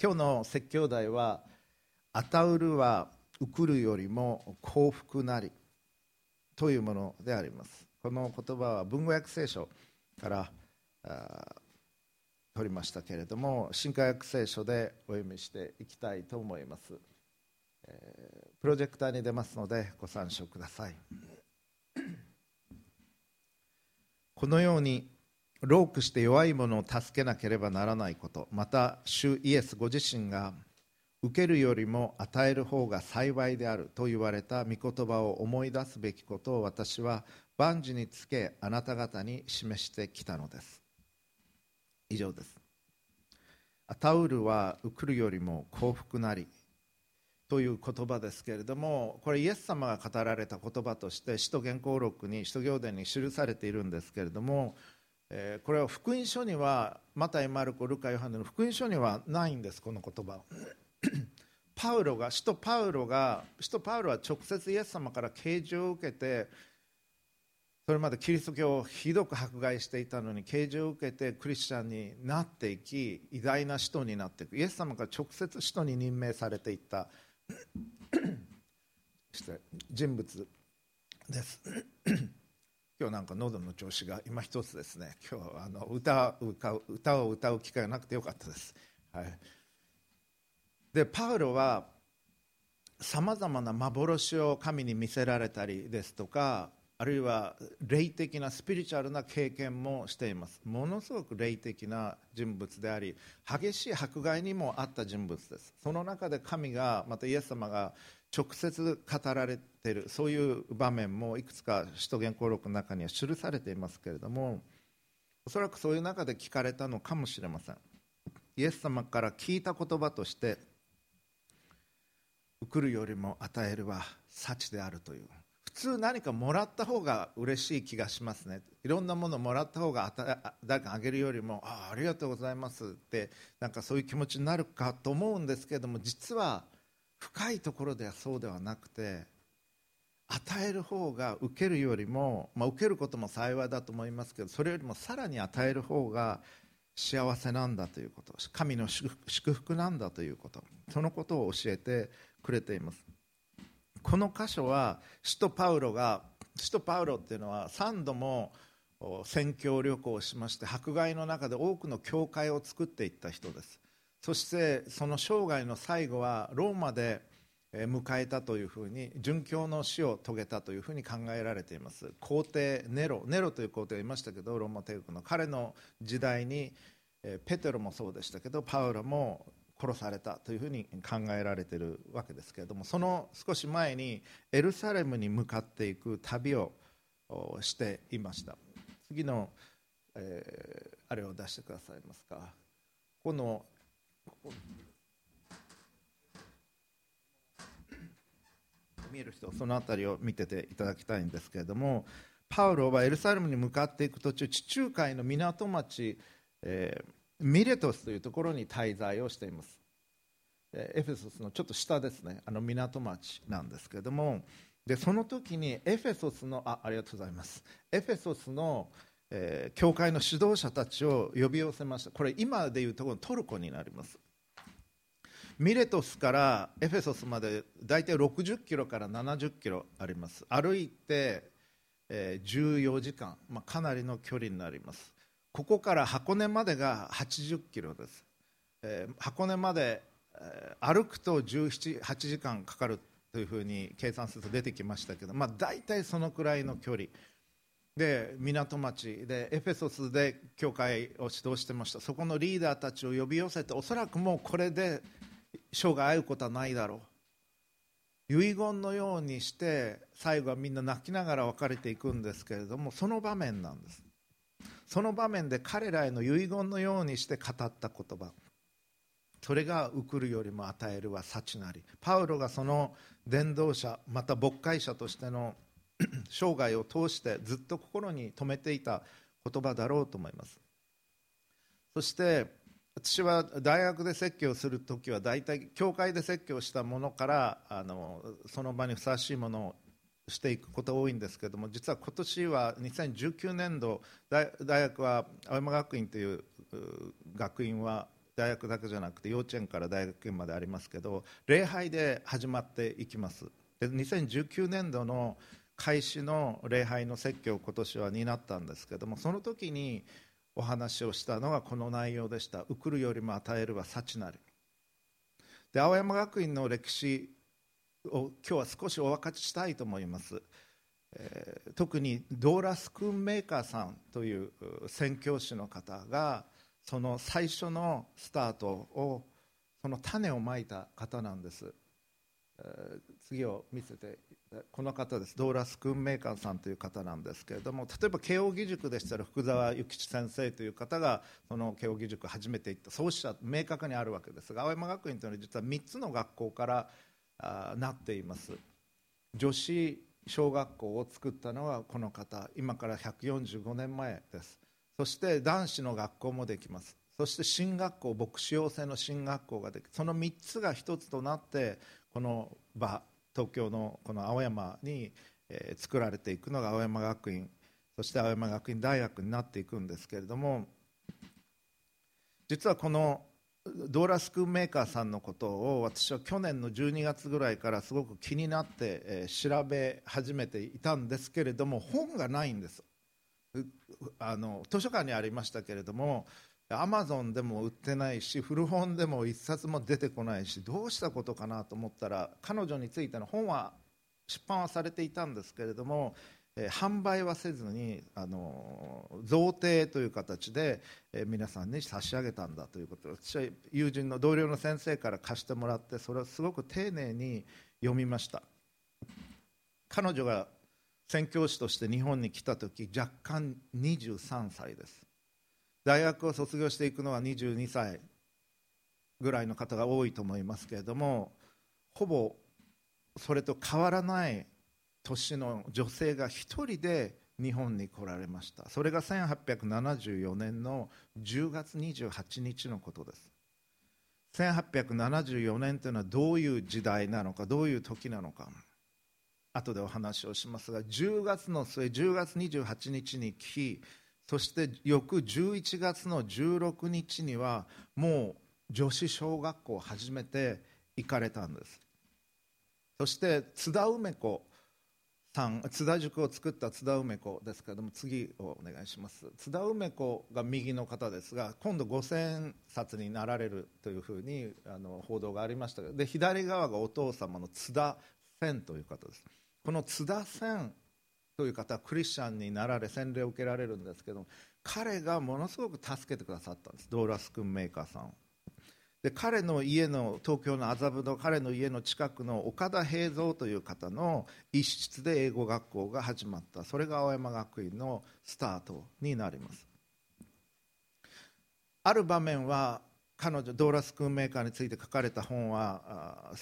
今日の説教題は「アタウルはウクルよりも幸福なり」というものであります。この言葉は文語訳聖書から取りましたけれども新科学聖書でお読みしていきたいと思います、えー、プロジェクターに出ますのでご参照ください。このようにロークして弱い者を助けなければならないこと。また主イエスご自身が受けるよりも与える方が幸いであると言われた御言葉を思い出すべきことを私は万事につけあなた方に示してきたのです。以上です。アタウルは受るよりも幸福なりという言葉ですけれどもこれイエス様が語られた言葉として使徒原稿録に使徒行伝に記されているんですけれどもえこれは福音書にはマタイ、マルコ、ルカ、ヨハネの福音書にはないんです、この言葉 パウロが、使徒パウロが、使徒パウロは直接イエス様から啓示を受けて、それまでキリスト教をひどく迫害していたのに啓示を受けてクリスチャンになっていき偉大な使徒になっていく。イエス様が直接使徒に任命されていった。人物です今日なんか喉の調子が今一つですね。今日はあの歌歌う歌を歌う機会がなくてよかったです、はい、でパウロはさまざまな幻を神に見せられたりですとかあるいは霊的なスピリチュアルな経験もしています。ものすごく霊的な人物であり激しい迫害にもあった人物です。その中で神がまたイエス様が直接語られているそういう場面もいくつか使徒言行録の中には記されていますけれどもおそらくそういう中で聞かれたのかもしれません。イエス様から聞いた言葉として「受るよりも与えるは幸である」という。普通何かもらった方が嬉しい気がしますね。いろんなものもらった方が誰かあげるよりもあありがとうございますってなんかそういう気持ちになるかと思うんですけれども実は深いところではそうではなくて与える方が受けるよりも、まあ、受けることも幸いだと思いますけどそれよりもさらに与える方が幸せなんだということ神の祝福なんだということそのことを教えてくれています。この箇所は使徒パウロが使徒パウロっていうのは3度も宣教旅行をしまして迫害の中で多くの教会を作っていった人です。そしてその生涯の最後はローマで迎えたというふうに殉教の死を遂げたというふうに考えられています。皇帝ネロネロという皇帝がいましたけどローマ帝国の彼の時代にペテロもそうでしたけどパウロも殺されたというふうに考えられているわけですけれどもその少し前にエルサレムに向かっていく旅をしていました。次の、えー、あれを出してくださいますか。この見える人その辺りを見てていただきたいんですけれどもパウロはエルサレムに向かっていく途中地中海の港町、えー、ミレトスというところに滞在をしています。エフェソスのちょっと下ですね。あの港町なんですけれども。でその時にエフェソスのあありがとうございます。エフェソスの、えー、教会の指導者たちを呼び寄せました。これ今でいうところトルコになります。ミレトスからエフェソスまで大体60キロから70キロあります。歩いて、えー、14時間、まあ、かなりの距離になります。ここから箱根までが80キロです、えー、箱根まで、えー、歩くと17、8時間かかるというふうに計算すると出てきましたけど、まあ、大体そのくらいの距離。で港町でエフェソスで教会を指導してました。そこのリーダーたちを呼び寄せておそらくもうこれで生涯会うことはないだろう。遺言のようにして最後はみんな泣きながら別れていくんですけれどもその場面なんです。その場面で彼らへの遺言のようにして語った言葉。それが受くるよりも与えるは幸なり。パウロがその伝道者また牧会者としての 生涯を通してずっと心に留めていた言葉だろうと思います。そして私は大学で説教する時は大体教会で説教したものからあのその場にふさわしいものをしていくことが多いんですけれども実は今年は2019年度大学は青山学院という学院は大学だけじゃなくて幼稚園から大学院までありますけど礼拝で始まっていきます。で2019年度の開始の礼拝の説教を今年は担ったんですけどもその時にお話をしたのがこの内容でした「送るよりも与えるは幸なり」で青山学院の歴史を今日は少しお分かちしたいと思います、えー、特にドーラスクーンメーカーさんという宣教師の方がその最初のスタートをその種をまいた方なんです、えー、次を見せてこの方です。ドーラス・クンメーカーさんという方なんですけれども例えば慶應義塾でしたら福沢諭吉先生という方がその慶應義塾初めて行った創始者明確にあるわけですが青山学院というのは実は3つの学校からあなっています。女子小学校を作ったのはこの方今から145年前です。そして男子の学校もできます。そして進学校牧師養成の進学校ができその3つが1つとなってこの場東京のこの青山に、え作られていくのが青山学院そして青山学院大学になっていくんですけれども実はこのドーラスクーンメーカーさんのことを私は去年の12月ぐらいからすごく気になって、え調べ始めていたんですけれども本がないんです。あの図書館にありましたけれどもアマゾンでも売ってないし古本でも1冊も出てこないしどうしたことかなと思ったら彼女についての本は出版はされていたんですけれども、えー、販売はせずにあの贈呈という形で、えー、皆さんに差し上げたんだということで私は友人の同僚の先生から貸してもらってそれをすごく丁寧に読みました。彼女が宣教師として日本に来た時若干23歳です。大学を卒業していくのは22歳ぐらいの方が多いと思いますけれどもほぼそれと変わらない年の女性が1人で日本に来られました。それが1874年の10月28日のことです。1874年というのはどういう時代なのかどういう時なのか後でお話をしますが10月の末10月28日に来そして翌11月の16日にはもう女子小学校を始めて行かれたんです。そして津田梅子さん津田塾を作った津田梅子ですけれども次をお願いします。津田梅子が右の方ですが今度5000冊になられるというふうにあの報道がありましたで左側がお父様の津田千という方です。この津田千という方クリスチャンになられ洗礼を受けられるんですけど彼がものすごく助けてくださったんです。ドーラス君メーカーさん。で彼の家の東京の麻布の彼の家の近くの岡田平蔵という方の一室で英語学校が始まった。それが青山学院のスタートになります。ある場面は彼女ドーラス君メーカーについて書かれた本は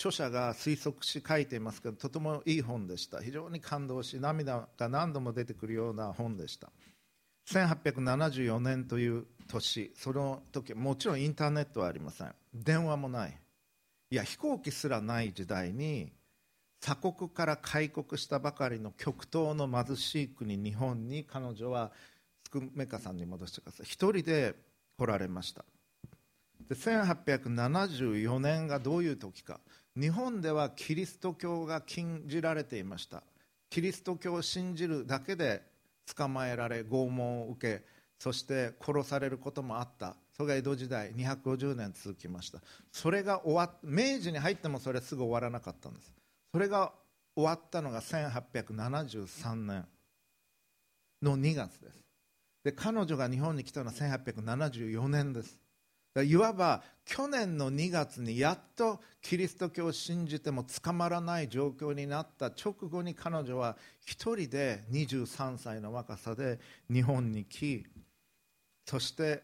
著者が推測し書いていますけどとてもいい本でした。非常に感動し涙が何度も出てくるような本でした。1874年という年。その時もちろんインターネットはありません。電話もない。いや飛行機すらない時代に鎖国から開国したばかりの極東の貧しい国日本に彼女はスクメカさんに戻してください。一人で来られました。で1874年がどういう時か。日本ではキリスト教が禁じられていました。キリスト教を信じるだけで捕まえられ拷問を受けそして殺されることもあった。それが江戸時代250年続きました。それが終わっ明治に入ってもそれすぐ終わらなかったんです。それが終わったのが1873年の2月です。で彼女が日本に来たのは1874年です。いわば去年の2月にやっとキリスト教を信じても捕まらない状況になった直後に彼女は一人で23歳の若さで日本に来そして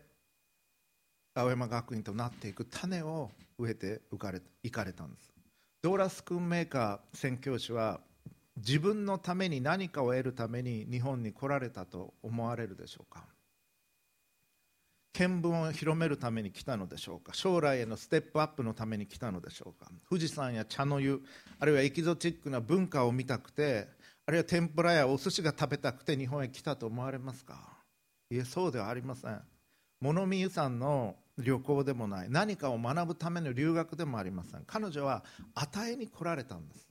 青山学院となっていく種を植えて行かれかれたんです。ドーラス・クンメーカー宣教師は自分のために何かを得るために日本に来られたと思われるでしょうか？見聞を広めるために来たのでしょうか？将来へのステップアップのために来たのでしょうか？富士山や茶の湯あるいはエキゾチックな文化を見たくてあるいは天ぷらやお寿司が食べたくて日本へ来たと思われますか？いえそうではありません。物見湯山の旅行でもない何かを学ぶための留学でもありません。彼女は与えに来られたんです。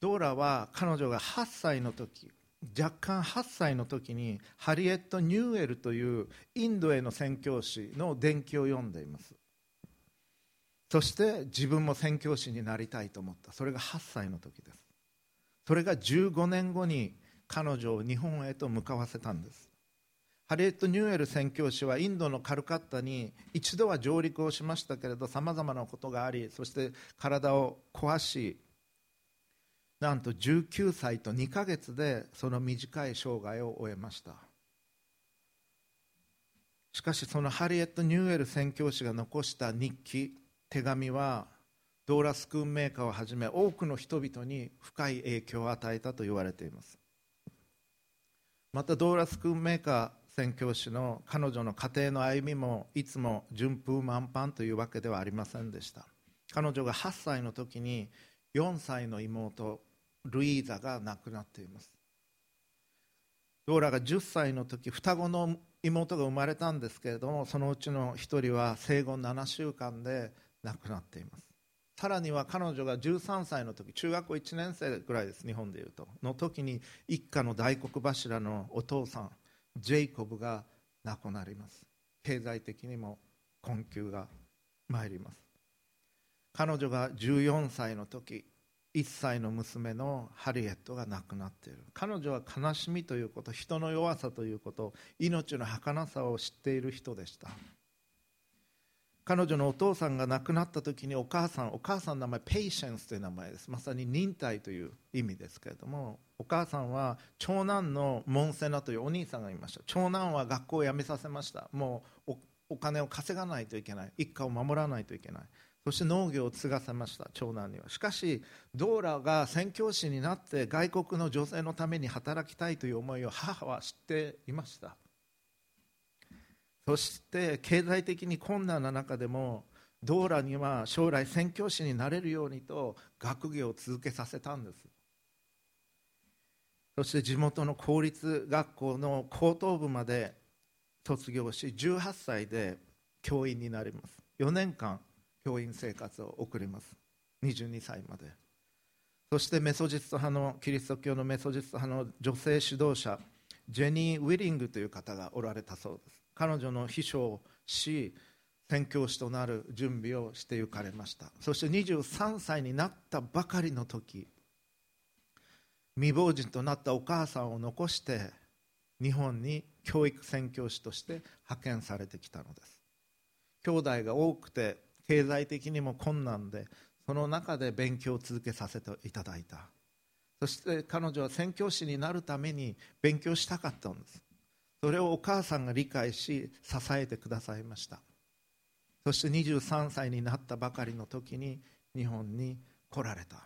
ドーラは彼女が8歳の時若干8歳の時にハリエット・ニューエルというインドへの宣教師の伝記を読んでいます。そして自分も宣教師になりたいと思った。それが8歳の時です。それが15年後に彼女を日本へと向かわせたんです。ハリエット・ニューエル宣教師はインドのカルカッタに一度は上陸をしましたけれどさまざまなことがありそして体を壊しなんと19歳と2ヶ月でその短い生涯を終えました。しかしそのハリエット・ニューエル宣教師が残した日記手紙はドーラスクーンメーカーをはじめ多くの人々に深い影響を与えたと言われています。またドーラスクーンメーカー宣教師の彼女の家庭の歩みもいつも順風満帆というわけではありませんでした。彼女が8歳の時に4歳の妹ルイーザが亡くなっています。ドーラが10歳の時双子の妹が生まれたんですけれどもそのうちの1人は生後7週間で亡くなっています。さらには彼女が13歳の時中学校1年生ぐらいです日本でいうとの時に一家の大黒柱のお父さんジェイコブが亡くなります。経済的にも困窮が参ります。彼女が14歳の時1歳の娘のハリエットが亡くなっている。彼女は悲しみということ人の弱さということ命の儚さを知っている人でした。彼女のお父さんが亡くなった時にお母さんお母さんの名前ペイシェンスという名前です。まさに忍耐という意味ですけれどもお母さんは長男のモンセナというお兄さんがいました。長男は学校を辞めさせました。もうお金を稼がないといけない。一家を守らないといけない。そして農業を継がせました長男には。しかしドーラが宣教師になって外国の女性のために働きたいという思いを母は知っていました。そして経済的に困難な中でもドーラには将来宣教師になれるようにと学業を続けさせたんです。そして地元の公立学校の高等部まで卒業し18歳で教員になります。4年間教員生活を送ります。22歳まで。そしてメソジスト派のキリスト教のメソジスト派の女性指導者ジェニー・ウィリングという方がおられたそうです。彼女の秘書をし宣教師となる準備をして行かれました。そして23歳になったばかりの時未亡人となったお母さんを残して日本に教育宣教師として派遣されてきたのです。兄弟が多くて経済的にも困難でその中で勉強を続けさせていただいた。そして彼女は宣教師になるために勉強したかったんです。それをお母さんが理解し支えてくださいました。そして23歳になったばかりの時に日本に来られた。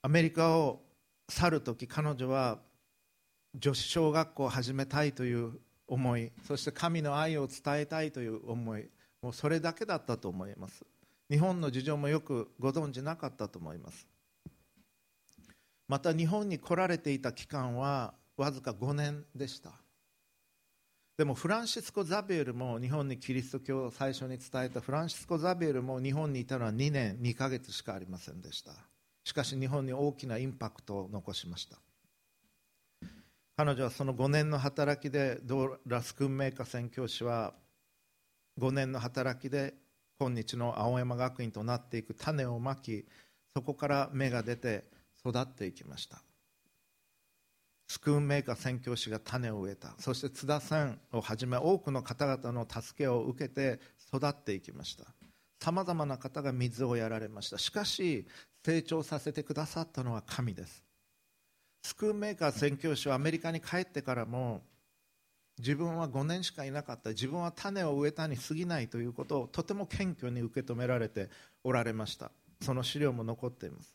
アメリカを去る時彼女は女子小学校を始めたいという思いそして神の愛を伝えたいという思いもうそれだけだったと思います。日本の事情もよくご存じなかったと思います。また日本に来られていた期間はわずか5年でした。でもフランシスコ・ザビエルも日本にキリスト教を最初に伝えたフランシスコ・ザビエルも日本にいたのは2年2ヶ月しかありませんでした。しかし日本に大きなインパクトを残しました。彼女はその5年の働きでドラスクンメーカー宣教師は5年の働きで今日の青山学院となっていく種をまきそこから芽が出て育っていきました。スクーンメーカー宣教師が種を植えた。そして津田さんをはじめ多くの方々の助けを受けて育っていきました。さまざまな方が水をやられました。しかし成長させてくださったのは神です。スクールメーカー宣教師はアメリカに帰ってからも自分は5年しかいなかった。自分は種を植えたに過ぎないということをとても謙虚に受け止められておられました。その資料も残っています。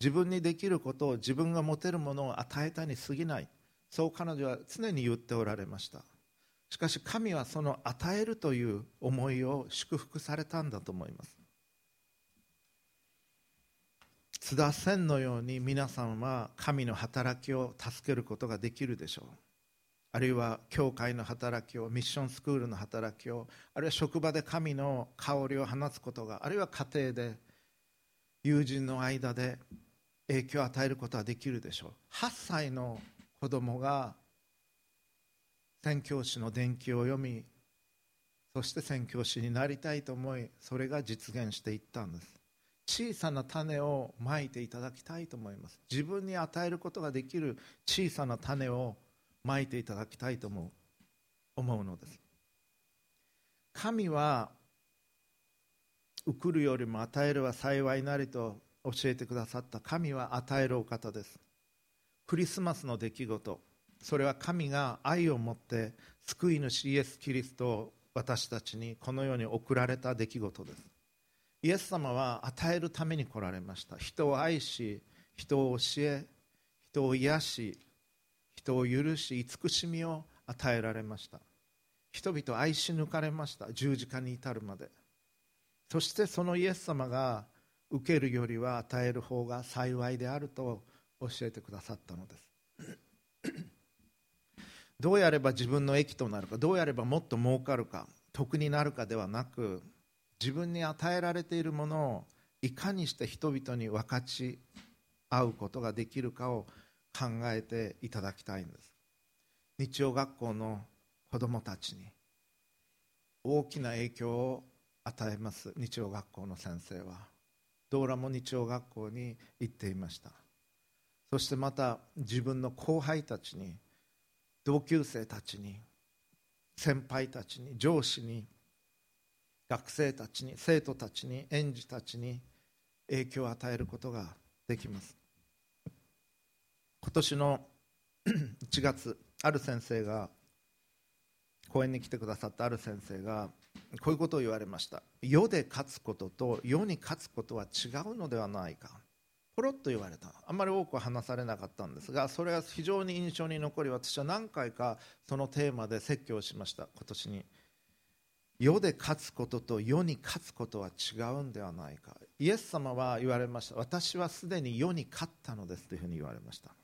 自分にできることを自分が持てるものを与えたに過ぎない。そう彼女は常に言っておられました。しかし神はその与えるという思いを祝福されたんだと思います。津田線のように皆さんは神の働きを助けることができるでしょう。あるいは教会の働きをミッションスクールの働きをあるいは職場で神の香りを放つことがあるいは家庭で友人の間で影響を与えることはできるでしょう。8歳の子供が宣教師の伝記を読みそして宣教師になりたいと思いそれが実現していったんです。小さな種をまいていただきたいと思います。自分に与えることができる小さな種をまいていただきたいと思う思うのです。神は送るよりも与えるは幸いなりと教えてくださった。神は与えるお方です。クリスマスの出来事。それは神が愛を持って救い主イエス・キリストを私たちにこの世に送られた出来事です。イエス様は与えるために来られました。人を愛し人を教え人を癒し人を許し慈しみを与えられました。人々を愛し抜かれました。十字架に至るまで。そしてそのイエス様が受けるよりは与える方が幸いであると教えてくださったのです。どうやれば自分の益となるかどうやればもっと儲かるか得になるかではなく自分に与えられているものをいかにして人々に分かち合うことができるかを考えていただきたいんです。日曜学校の子どもたちに大きな影響を与えます。日曜学校の先生は。ドーラも日曜学校に行っていました。そしてまた自分の後輩たちに同級生たちに先輩たちに上司に学生たちに生徒たちに園児たちに影響を与えることができます。今年の 1月ある先生が講演に来てくださったある先生がこういうことを言われました。世で勝つことと世に勝つことは違うのではないか。ポロッと言われた。あんまり多くは話されなかったんですがそれは非常に印象に残り私は何回かそのテーマで説教しました。今年に世で勝つことと世に勝つことは違うんではないか。イエス様は言われました。私はすでに世に勝ったのですというふうに言われました。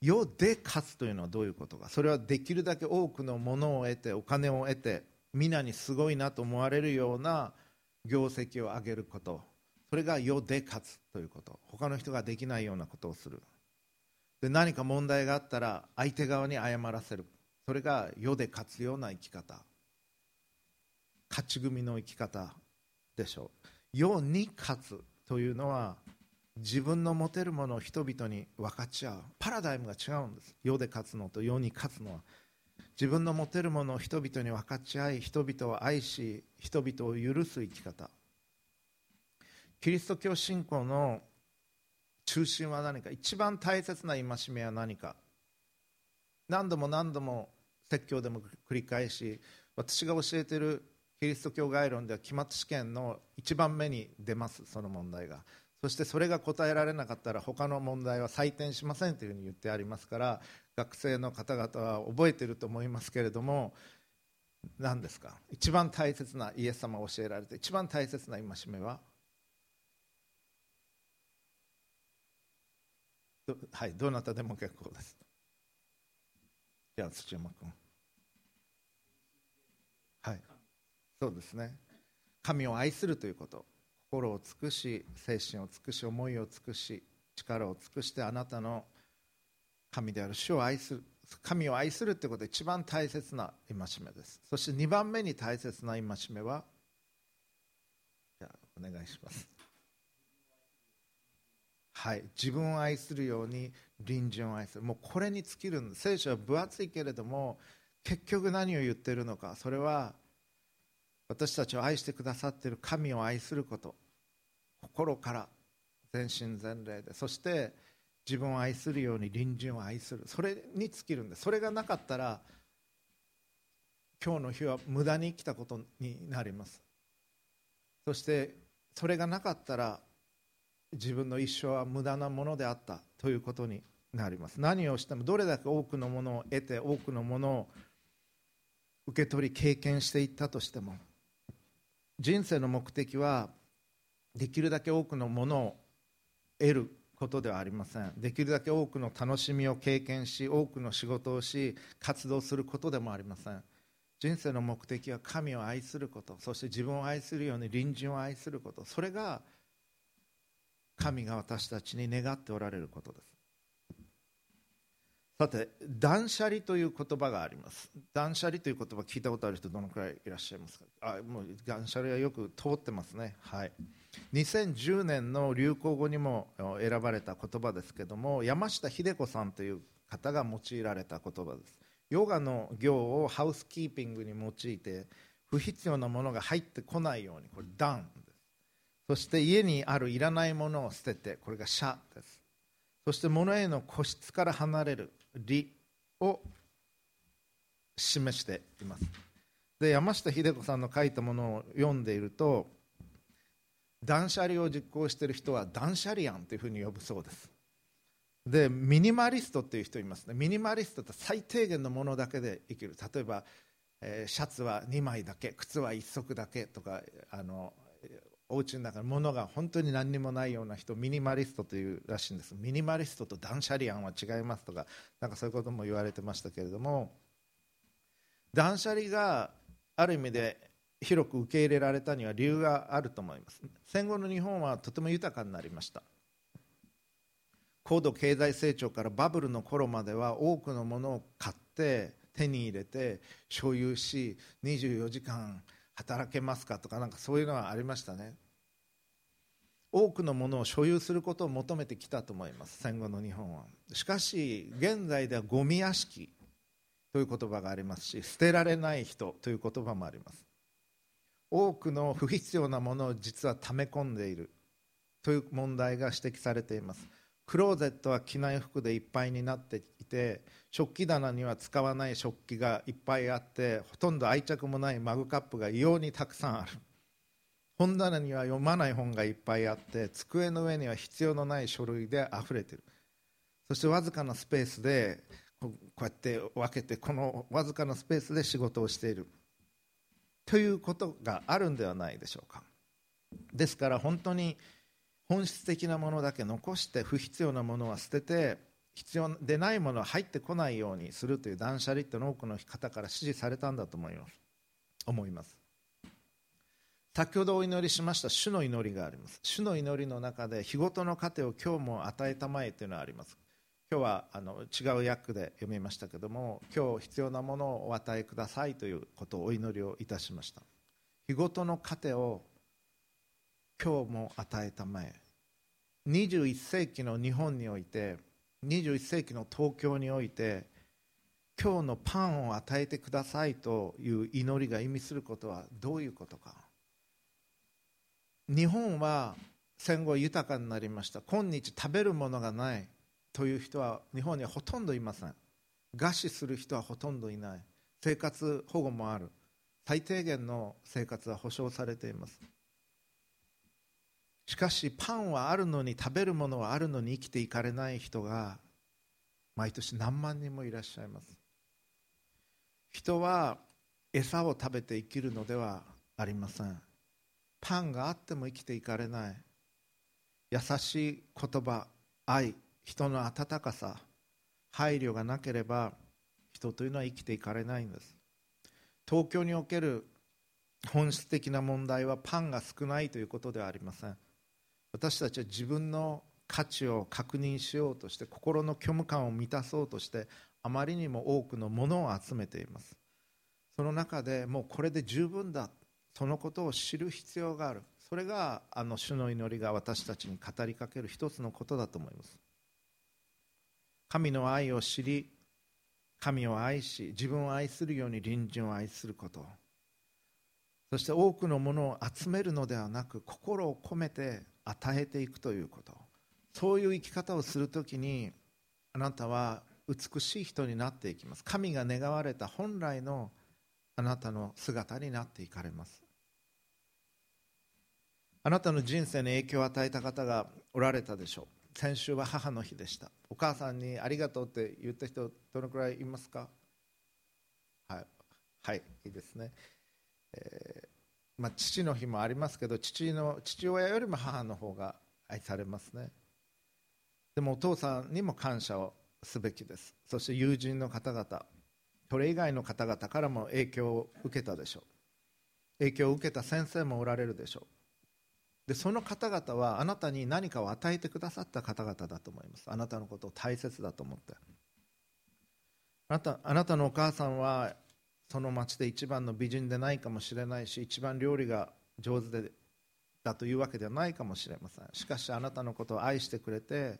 世で勝つというのはどういうことか。それはできるだけ多くのものを得てお金を得て皆にすごいなと思われるような業績を上げること。それが世で勝つということ。他の人ができないようなことをする。で何か問題があったら相手側に謝らせる。それが世で勝つような生き方。勝ち組の生き方でしょう。世に勝つというのは自分の持てるものを人々に分かち合う。パラダイムが違うんです。世で勝つのと世に勝つのは。自分の持てるものを人々に分かち合い人々を愛し人々を許す生き方。キリスト教信仰の中心は何か？一番大切な戒めは何か？何度も何度も説教でも繰り返し私が教えているキリスト教概論では期末試験の一番目に出ますその問題が。そしてそれが答えられなかったら他の問題は採点しませんというふうに言ってありますから学生の方々は覚えていると思いますけれども何ですか？一番大切なイエス様が教えられて一番大切な戒めは？はいどなたでも結構です。じゃあ土山君。はい。そうですね。神を愛するということ。心を尽くし精神を尽くし思いを尽くし力を尽くしてあなたの神である主を愛する神を愛するということが一番大切な戒めです。そして2番目に大切な戒めはじゃあお願いします。はい。自分を愛するように隣人を愛する。もうこれに尽きる。ん聖書は分厚いけれども結局何を言ってるのか。それは私たちを愛してくださっている神を愛すること。心から。全身全霊で。そして自分を愛するように隣人を愛する。それに尽きるんです。それがなかったら今日の日は無駄に生きたことになります。そしてそれがなかったら自分の一生は無駄なものであったということになります。何をしてもどれだけ多くのものを得て多くのものを受け取り経験していったとしても人生の目的はできるだけ多くのものを得ることではありません。できるだけ多くの楽しみを経験し多くの仕事をし活動することでもありません。人生の目的は神を愛することそして自分を愛するように隣人を愛すること。それが神が私たちに願っておられることです。さて断捨離という言葉があります。断捨離という言葉聞いたことある人どのくらいいらっしゃいますか？あもう断捨離はよく通ってますね。はい。2010年の流行語にも選ばれた言葉ですけども山下秀子さんという方が用いられた言葉です。ヨガの行をハウスキーピングに用いて不必要なものが入ってこないようにこれダンそして家にあるいらないものを捨ててこれがシャです。そして物への固執から離れる理を示しています。で山下秀子さんの書いたものを読んでいると断捨離を実行している人は断捨離案というふうに呼ぶそうです。でミニマリストっていう人いますね。ミニマリストって最低限のものだけで生きる。例えば、えー、シャツは2枚だけ靴は1足だけとかあのお家の中に物が本当に何にもないような人ミニマリストというらしいんです。ミニマリストと断捨離案は違いますとかなんかそういうことも言われてましたけれども断捨離がある意味で広く受け入れられたには理由があると思います。戦後の日本はとても豊かになりました。高度経済成長からバブルの頃までは多くのものを買って手に入れて所有し24時間働けますかとかなんかそういうのはありましたね。多くのものを所有することを求めてきたと思います。戦後の日本は。しかし現在ではゴミ屋敷という言葉がありますし捨てられない人という言葉もあります。多くの不必要なものを実は溜め込んでいるという問題が指摘されています。クローゼットは着ない服でいっぱいになっていて食器棚には使わない食器がいっぱいあってほとんど愛着もないマグカップが異様にたくさんある。本棚には読まない本がいっぱいあって机の上には必要のない書類であふれてる。そしてわずかなスペースでこうやって分けてこのわずかなスペースで仕事をしている。ということがあるんではないでしょうか。ですから本当に本質的なものだけ残して不必要なものは捨てて必要でないものは入ってこないようにするという断捨離っての多くの方から支持されたんだと思います思います。先ほどお祈りしました主の祈りがあります。主の祈りの中で日ごとの糧を今日も与えたまえというのがあります。今日はあの違う訳で読みましたけども今日必要なものをお与えくださいということをお祈りをいたしました。日ごとの糧を今日も与えたまえ。21世紀の日本において21世紀の東京において今日のパンを与えてくださいという祈りが意味することはどういうことか。日本は戦後豊かになりました。今日食べるものがないという人は日本にはほとんどいません。餓死する人はほとんどいない。生活保護もある。最低限の生活は保障されています。しかしパンはあるのに食べるものはあるのに生きていかれない人が毎年何万人もいらっしゃいます。人は餌を食べて生きるのではありません。パンがあっても生きていかれない。優しい言葉愛人の温かさ配慮がなければ人というのは生きていかれないんです。東京における本質的な問題はパンが少ないということではありません。私たちは自分の価値を確認しようとして心の虚無感を満たそうとしてあまりにも多くのものを集めています。その中でもうこれで十分だ。そのことを知る必要がある。それがあの主の祈りが私たちに語りかける一つのことだと思います。神の愛を知り神を愛し自分を愛するように隣人を愛すること。そして多くのものを集めるのではなく心を込めて与えていくということ。そういう生き方をするときにあなたは美しい人になっていきます。神が願われた本来のあなたの姿になっていかれます。あなたの人生に影響を与えた方がおられたでしょう。先週は母の日でした。お母さんにありがとうって言った人どのくらいいますか？はい、はい、いいですね、えーまあ、父の日もありますけど父の父親よりも母の方が愛されますね。でもお父さんにも感謝をすべきです。そして友人の方々それ以外の方々からも影響を受けたでしょう。影響を受けた先生もおられるでしょう。でその方々はあなたに何かを与えてくださった方々だと思います。あなたのことを大切だと思って。あなたあなたのお母さんはその町で一番の美人でないかもしれないし一番料理が上手でだというわけではないかもしれません。しかしあなたのことを愛してくれて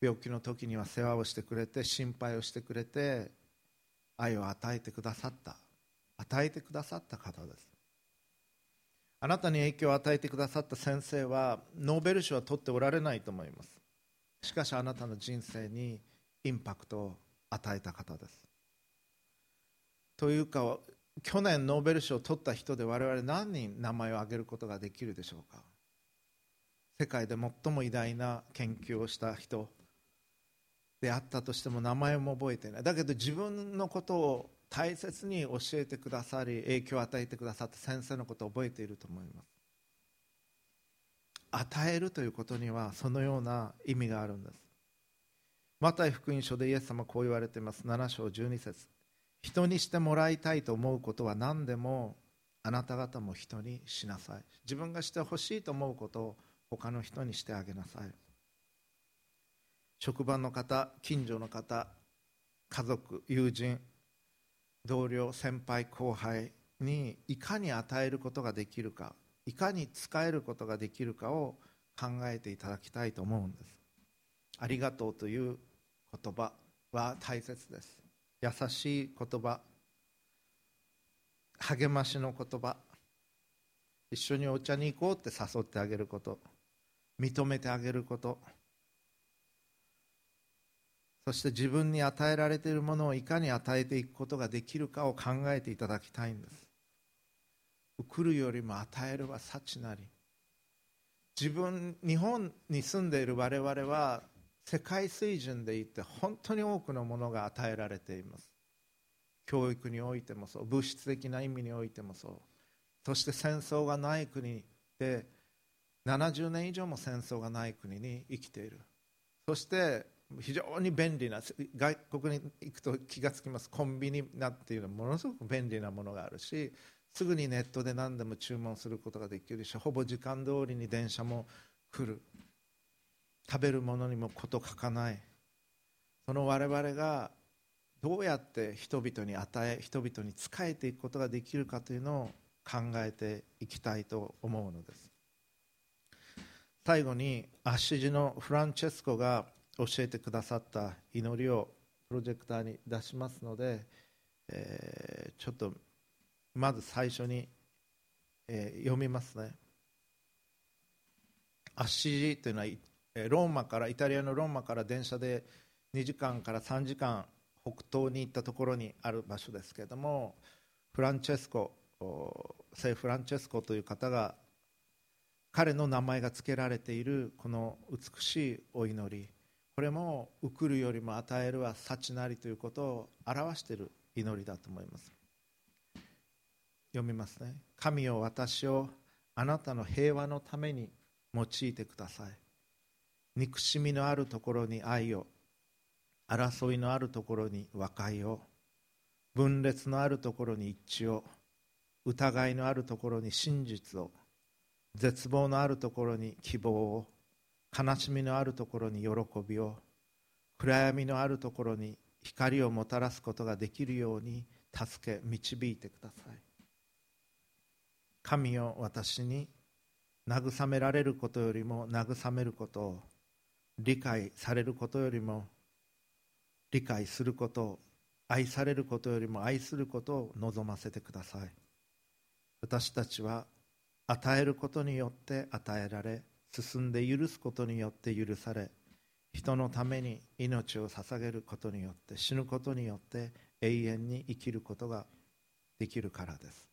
病気の時には世話をしてくれて心配をしてくれて愛を与えてくださった。与えてくださった方です。あなたに影響を与えてくださった先生はノーベル賞は取っておられないと思います。しかしあなたの人生にインパクトを与えた方です。というか去年ノーベル賞を取った人で我々何人名前を挙げることができるでしょうか。世界で最も偉大な研究をした人であったとしても名前も覚えていない。だけど自分のことを大切に教えてくださり影響を与えてくださった先生のことを覚えていると思います。与えるということにはそのような意味があるんです。マタイ福音書でイエス様こう言われています。7章12節。人にしてもらいたいと思うことは何でもあなた方も人にしなさい。自分がしてほしいと思うことを他の人にしてあげなさい。職場の方近所の方家族友人同僚先輩後輩にいかに与えることができるかいかに使えることができるかを考えていただきたいと思うんです。ありがとうという言葉は大切です。優しい言葉。励ましの言葉。一緒にお茶に行こうって誘ってあげること。認めてあげること。そして自分に与えられているものをいかに与えていくことができるかを考えていただきたいんです。来るよりも与えるは幸なり。自分日本に住んでいる我々は世界水準でいって本当に多くのものが与えられています。教育においてもそう。物質的な意味においてもそう。そして戦争がない国で70年以上も戦争がない国に生きている。そして非常に便利な外国に行くと気がつきます。コンビニなっていうのはものすごく便利なものがあるしすぐにネットで何でも注文することができるしほぼ時間通りに電車も来る。食べるものにも事欠かない。その我々がどうやって人々に与え人々に仕えていくことができるかというのを考えていきたいと思うのです。最後にアッシジのフランチェスコが教えてくださった祈りをプロジェクターに出しますので、えー、ちょっとまず最初に、えー、読みますね。アッシジというのはローマからイタリアのローマから電車で2時間から3時間北東に行ったところにある場所ですけれどもフランチェスコ聖フランチェスコという方が彼の名前が付けられているこの美しいお祈り。これも送るよりも与えるは幸なりということを表している祈りだと思います。読みますね。神よ私をあなたの平和のために用いてください。憎しみのあるところに愛を争いのあるところに和解を分裂のあるところに一致を疑いのあるところに真実を絶望のあるところに希望を悲しみのあるところに喜びを暗闇のあるところに光をもたらすことができるように助け導いてください。神よ私に慰められることよりも慰めることを理解されることよりも理解することを愛されることよりも愛することを望ませてください。私たちは与えることによって与えられ進んで許すことによって許され人のために命を捧げることによって死ぬことによって永遠に生きることができるからです。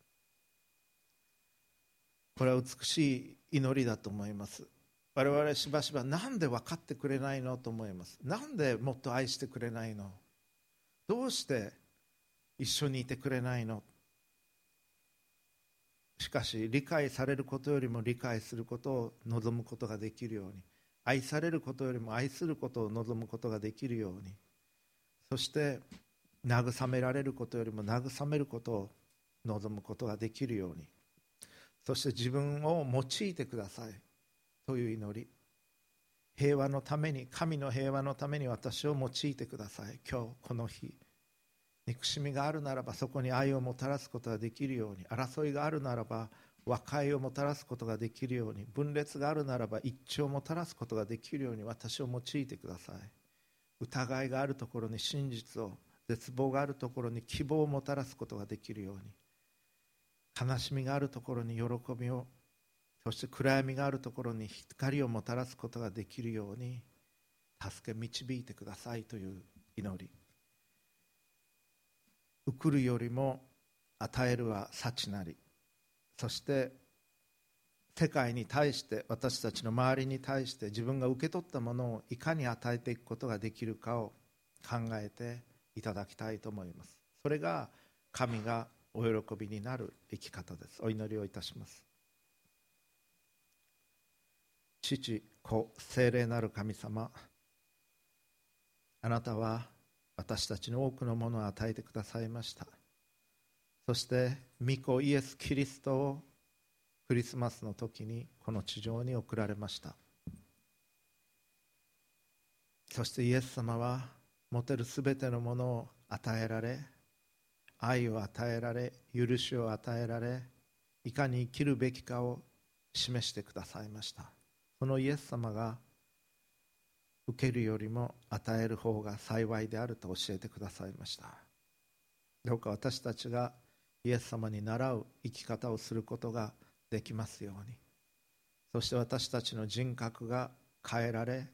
これは美しい祈りだと思います。我々しばしば何で分かってくれないのと思います。何でもっと愛してくれないの？どうして一緒にいてくれないの？しかし理解されることよりも理解することを望むことができるように。愛されることよりも愛することを望むことができるように。そして慰められることよりも慰めることを望むことができるように。そして自分を用いてください。という祈り。平和のために神の平和のために私を用いてください。今日この日。憎しみがあるならばそこに愛をもたらすことができるように争いがあるならば和解をもたらすことができるように分裂があるならば一致をもたらすことができるように私を用いてください。疑いがあるところに真実を絶望があるところに希望をもたらすことができるように悲しみがあるところに喜びをそして暗闇があるところに光をもたらすことができるように助け導いてくださいという祈り。送るよりも与えるは幸なり。そして世界に対して私たちの周りに対して自分が受け取ったものをいかに与えていくことができるかを考えていただきたいと思います。それが神がお喜びになる生き方です。お祈りをいたします。父子精霊なる神様あなたは私たちの多くのものを与えてくださいました。そして御子イエス・キリストをクリスマスの時にこの地上に送られました。そしてイエス様は持てるすべてのものを与えられ愛を与えられ許しを与えられいかに生きるべきかを示してくださいました。そのイエス様が受けるよりも与える方が幸いであると教えてくださいました。どうか私たちがイエス様に倣う生き方をすることができますように。そして私たちの人格が変えられ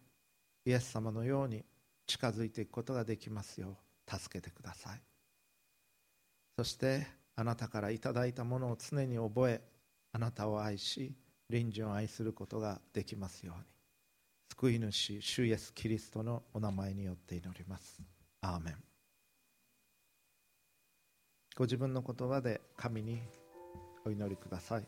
イエス様のように近づいていくことができますよう助けてください。そしてあなたからいただいたものを常に覚えあなたを愛し隣人を愛することができますように。救い主主イエスキリストのお名前によって祈ります。アーメン。ご自分の言葉で神にお祈りください。